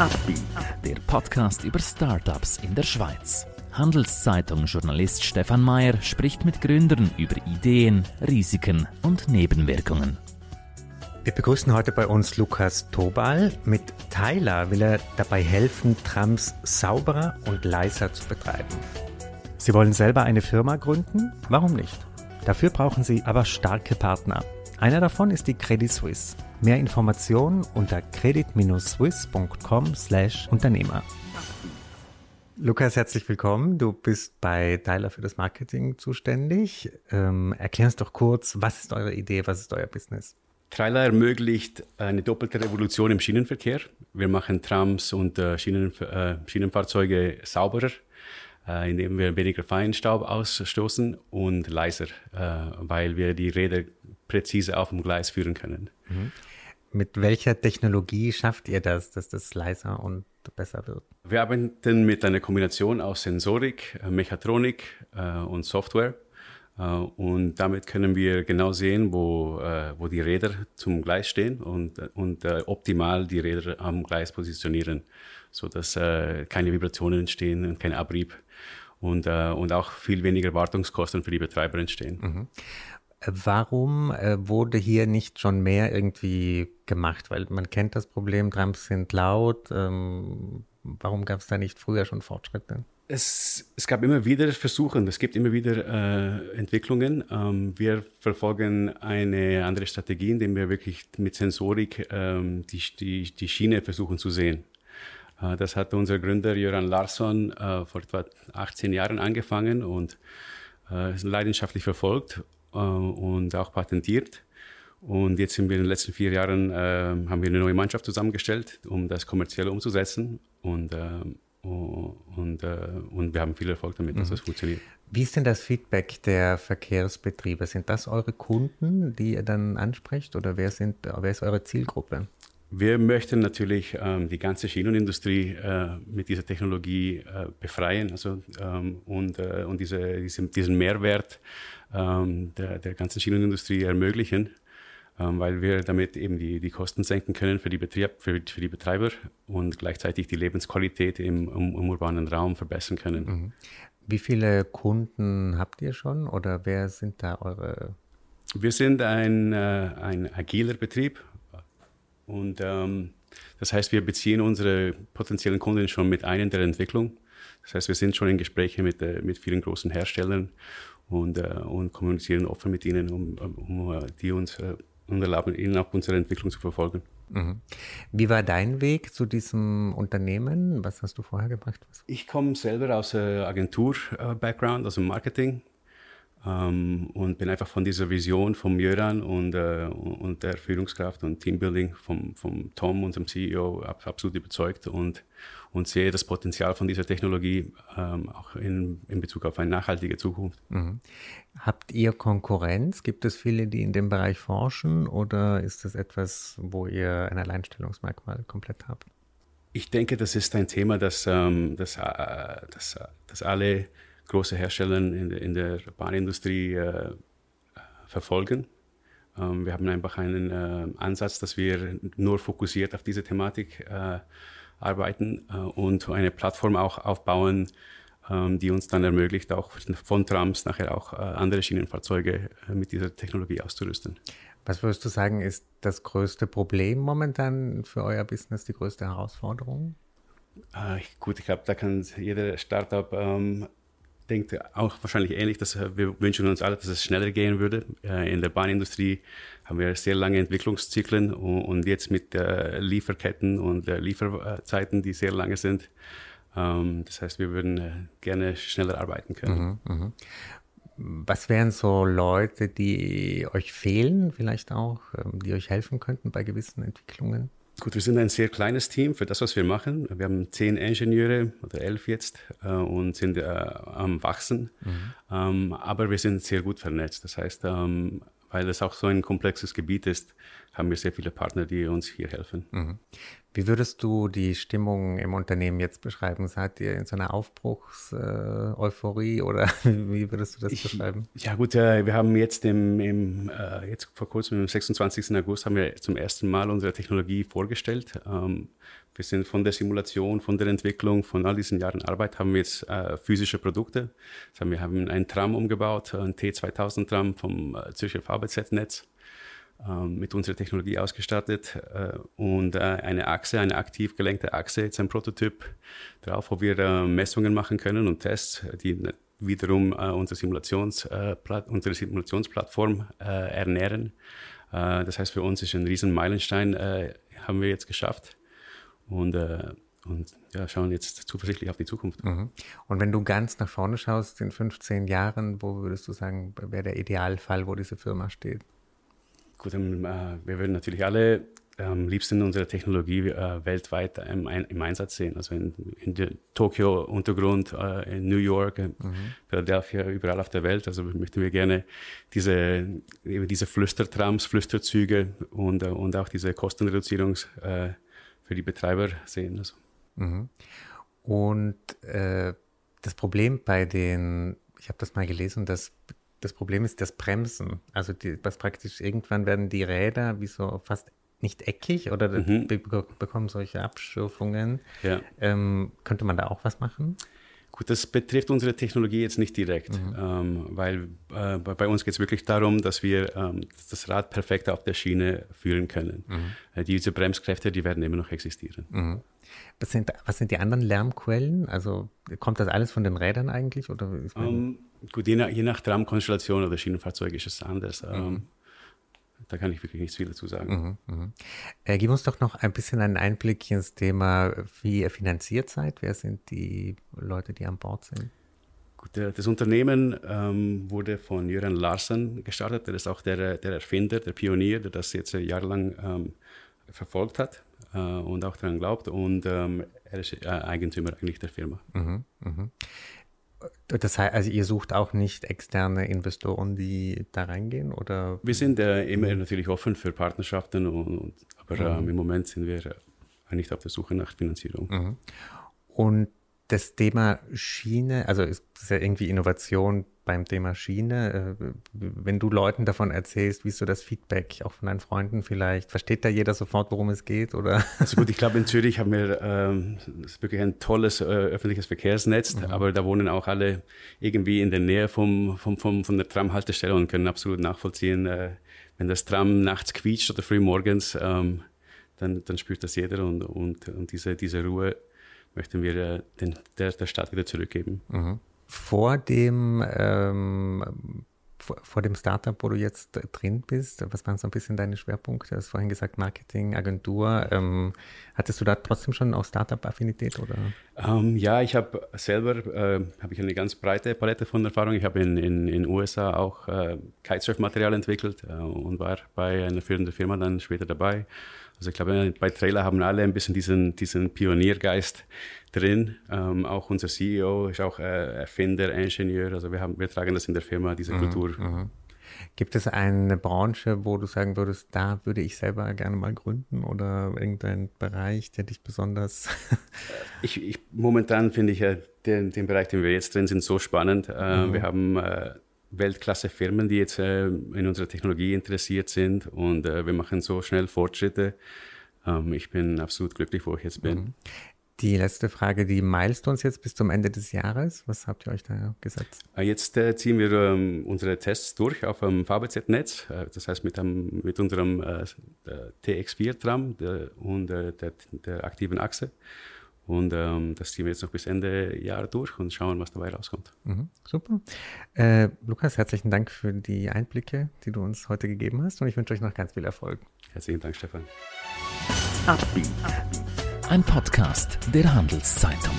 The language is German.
Upbeat, der Podcast über Startups in der Schweiz. Handelszeitung-Journalist Stefan Mayer spricht mit Gründern über Ideen, Risiken und Nebenwirkungen. Wir begrüßen heute bei uns Lukas Tobal. Mit Tyler will er dabei helfen, Trams sauberer und leiser zu betreiben. Sie wollen selber eine Firma gründen? Warum nicht? Dafür brauchen Sie aber starke Partner. Einer davon ist die Credit Suisse. Mehr Informationen unter credit-swiss.com/Unternehmer. Lukas, herzlich willkommen. Du bist bei Tyler für das Marketing zuständig. Ähm, erklär uns doch kurz, was ist eure Idee, was ist euer Business? Trailer ermöglicht eine doppelte Revolution im Schienenverkehr. Wir machen Trams und äh, Schienen, äh, Schienenfahrzeuge sauberer äh, indem wir weniger Feinstaub ausstoßen und leiser, äh, weil wir die Räder präzise auf dem Gleis führen können. Mhm. Mit welcher Technologie schafft ihr das, dass das leiser und besser wird? Wir arbeiten mit einer Kombination aus Sensorik, äh, Mechatronik äh, und Software. Äh, und damit können wir genau sehen, wo, äh, wo die Räder zum Gleis stehen und, und optimal die Räder am Gleis positionieren, sodass keine Vibrationen entstehen und kein Abrieb und, äh, und auch viel weniger Wartungskosten für die Betreiber entstehen. Mhm. Warum äh, wurde hier nicht schon mehr irgendwie gemacht? Weil man kennt das Problem, Trams sind laut. Ähm, warum gab es da nicht früher schon Fortschritte? Es, es, gab immer wieder Versuche, es gibt immer wieder äh, Entwicklungen. Ähm, wir verfolgen eine andere Strategie, indem wir wirklich mit Sensorik ähm, die, die, die Schiene versuchen zu sehen. Äh, das hat unser Gründer Jöran Larsson äh, vor etwa 18 Jahren angefangen und äh, leidenschaftlich verfolgt und auch patentiert. Und jetzt sind wir in den letzten vier Jahren, haben wir eine neue Mannschaft zusammengestellt, um das kommerziell umzusetzen. Und, und, und wir haben viel Erfolg damit, dass mhm. das funktioniert. Wie ist denn das Feedback der Verkehrsbetriebe? Sind das eure Kunden, die ihr dann ansprecht oder wer, sind, wer ist eure Zielgruppe? Wir möchten natürlich ähm, die ganze Schienenindustrie äh, mit dieser Technologie äh, befreien also, ähm, und, äh, und diese, diese, diesen Mehrwert ähm, der, der ganzen Schienenindustrie ermöglichen, ähm, weil wir damit eben die, die Kosten senken können für die, Betrieb, für, für die Betreiber und gleichzeitig die Lebensqualität im, im, im urbanen Raum verbessern können. Mhm. Wie viele Kunden habt ihr schon oder wer sind da eure? Wir sind ein, äh, ein agiler Betrieb und ähm, das heißt, wir beziehen unsere potenziellen Kunden schon mit ein in der Entwicklung. Das heißt, wir sind schon in Gesprächen mit, äh, mit vielen großen Herstellern und, äh, und kommunizieren offen mit ihnen, um, um uh, die uns äh, erlauben, ihnen auch unsere Entwicklung zu verfolgen. Mhm. Wie war dein Weg zu diesem Unternehmen? Was hast du vorher gemacht? Ich komme selber aus Agentur-Background, also Marketing. Ähm, und bin einfach von dieser Vision vom Jöran und, äh, und der Führungskraft und Teambuilding vom, vom Tom, unserem CEO, ab, absolut überzeugt und, und sehe das Potenzial von dieser Technologie ähm, auch in, in Bezug auf eine nachhaltige Zukunft. Mhm. Habt ihr Konkurrenz? Gibt es viele, die in dem Bereich forschen oder ist das etwas, wo ihr ein Alleinstellungsmerkmal komplett habt? Ich denke, das ist ein Thema, das, ähm, das, äh, das, das alle große Hersteller in, in der Bahnindustrie äh, verfolgen. Ähm, wir haben einfach einen äh, Ansatz, dass wir nur fokussiert auf diese Thematik äh, arbeiten äh, und eine Plattform auch aufbauen, ähm, die uns dann ermöglicht, auch von Trams nachher auch äh, andere Schienenfahrzeuge äh, mit dieser Technologie auszurüsten. Was würdest du sagen, ist das größte Problem momentan für euer Business, die größte Herausforderung? gut, ich glaube, da kann jeder Startup ähm, denkt auch wahrscheinlich ähnlich, dass wir wünschen uns alle, dass es schneller gehen würde. Äh, in der Bahnindustrie haben wir sehr lange Entwicklungszyklen und jetzt mit Lieferketten und Lieferzeiten, die sehr lange sind. Ähm, das heißt, wir würden äh, gerne schneller arbeiten können. Mhm, mh. Was wären so Leute, die euch fehlen, vielleicht auch, ähm, die euch helfen könnten bei gewissen Entwicklungen? Gut, wir sind ein sehr kleines Team für das, was wir machen. Wir haben zehn Ingenieure oder elf jetzt äh, und sind äh, am Wachsen. Mhm. Ähm, aber wir sind sehr gut vernetzt. Das heißt, ähm, weil es auch so ein komplexes Gebiet ist, haben wir sehr viele Partner, die uns hier helfen. Mhm. Wie würdest du die Stimmung im Unternehmen jetzt beschreiben? Seid ihr in so einer Aufbruchs-Euphorie äh, oder wie würdest du das ich, beschreiben? Ja gut, äh, wir haben jetzt im, im äh, jetzt vor kurzem, am 26. August, haben wir zum ersten Mal unsere Technologie vorgestellt. Ähm, wir sind von der Simulation, von der Entwicklung, von all diesen Jahren Arbeit haben wir jetzt äh, physische Produkte. Das heißt, wir haben einen Tram umgebaut, ein T2000-Tram vom äh, Zürcher VBZ-Netz mit unserer Technologie ausgestattet äh, und äh, eine Achse, eine aktiv gelenkte Achse, jetzt ein Prototyp drauf, wo wir äh, Messungen machen können und Tests, die wiederum unsere, Simulations, unsere Simulationsplattform ernähren. das heißt, für uns ist ein riesen Meilenstein, haben wir jetzt geschafft und und ja, schauen jetzt zuversichtlich auf die Zukunft. Mhm. Und wenn du ganz nach vorne schaust, in 15 Jahren, wo würdest du sagen, wäre der Idealfall, wo diese Firma steht? Gut, ähm, äh, wir würden natürlich alle am liebsten unsere Technologie äh, weltweit im, im, Einsatz sehen. Also in, in der Tokio-Untergrund, äh, in New York, mhm. Philadelphia, überall auf der Welt. Also möchten wir gerne diese, diese Flüstertrams, Flüsterzüge und, und auch diese Kostenreduzierung äh, für die Betreiber sehen. Also. Mhm. Und äh, das Problem bei den, ich habe das mal gelesen, dass das Problem ist das Bremsen. Also die, was praktisch irgendwann werden die Räder wie so fast nicht eckig oder mhm. be bekommen solche Abschürfungen. Ja. Ähm, könnte man da auch was machen? Gut, das betrifft unsere Technologie jetzt nicht direkt, mhm. ähm, weil äh, bei uns geht es wirklich darum, dass wir ähm, das Rad perfekt auf der Schiene führen können. Mhm. Äh, diese Bremskräfte, die werden immer noch existieren. Mhm. Was, sind, was sind die anderen Lärmquellen? Also kommt das alles von den Rädern eigentlich? Oder Gut, je nach, je nach Tramkonstellation oder Schienenfahrzeug ist es anders. Mhm. Ähm, da kann ich wirklich nichts viel dazu sagen. Mhm, mh. äh, gib uns doch noch ein bisschen einen Einblick ins Thema, wie ihr finanziert seid. Wer sind die Leute, die an Bord sind? Gut, das Unternehmen ähm, wurde von Jürgen Larsen gestartet. Der ist auch der, der Erfinder, der Pionier, der das jetzt jahrelang ähm, verfolgt hat äh, und auch daran glaubt. Und ähm, er ist äh, Eigentümer eigentlich der Firma. Mhm, mh. Das heißt, also ihr sucht auch nicht externe Investoren, die da reingehen, oder? Wir sind äh, immer natürlich offen für Partnerschaften, und, und aber mhm. ähm, im Moment sind wir äh, nicht auf der Suche nach Finanzierung. Mhm. Und das Thema Schiene, also ist ja irgendwie Innovation beim Thema Schiene. Äh, wenn du Leuten davon erzählst, wie ist so das Feedback, auch von deinen Freunden vielleicht? Versteht da jeder sofort, worum es geht? Oder? Also gut, ich glaube, in Zürich haben wir ähm, wirklich ein tolles äh, öffentliches Verkehrsnetz, mhm. aber da wohnen auch alle irgendwie in der Nähe vom, vom, vom, von der Tramhaltestelle und können absolut nachvollziehen, äh, wenn das Tram nachts quietscht oder früh morgens, ähm, dann, dann spürt das jeder und, und, und diese, diese Ruhe möchten wir äh, den, der, der Stadt wieder zurückgeben. Mhm. Vor dem ähm, vor, dem Startup, wo du jetzt drin bist, was waren so ein bisschen deine Schwerpunkte? Du hast vorhin gesagt Marketing, Agentur. Ähm, hattest du da trotzdem schon auch Startup-Affinität? Um, ähm, ja, ich habe selber äh, habe ich eine ganz breite Palette von Erfahrung. Ich habe in in, in USA auch äh, Kitesurf-Material entwickelt äh, und war bei einer führenden Firma dann später dabei. Also ich glaube, bei Trailer haben alle ein bisschen diesen, diesen Pioniergeist drin. Ähm, auch unser CEO ist auch äh, Erfinder, Ingenieur. Also wir, haben, wir tragen das in der Firma, diese mhm, Kultur. Mhm. Gibt es eine Branche, wo du sagen würdest, da würde ich selber gerne mal gründen oder irgendein Bereich, der dich besonders... ich, ich, momentan finde ich ja den, den Bereich, den wir jetzt drin sind, so spannend. Äh, mhm. Wir haben... Äh, Weltklasse-Firmen, die jetzt äh, in unserer Technologie interessiert sind und äh, wir machen so schnell Fortschritte. Ähm, ich bin absolut glücklich, wo ich jetzt bin. Mhm. Die letzte Frage, die Milestones jetzt bis zum Ende des Jahres, was habt ihr euch da gesetzt? Äh, jetzt äh, ziehen wir ähm, unsere Tests durch auf dem VBZ-Netz, äh, das heißt mit, einem, mit unserem äh, TX4-Tram und der, der aktiven Achse. Und ähm, das ziehen wir jetzt noch bis Ende Jahr durch und schauen, was dabei rauskommt. Mhm, super. Äh, Lukas, herzlichen Dank für die Einblicke, die du uns heute gegeben hast. Und ich wünsche euch noch ganz viel Erfolg. Herzlichen Dank, Stefan. Ein Podcast der Handelszeitung.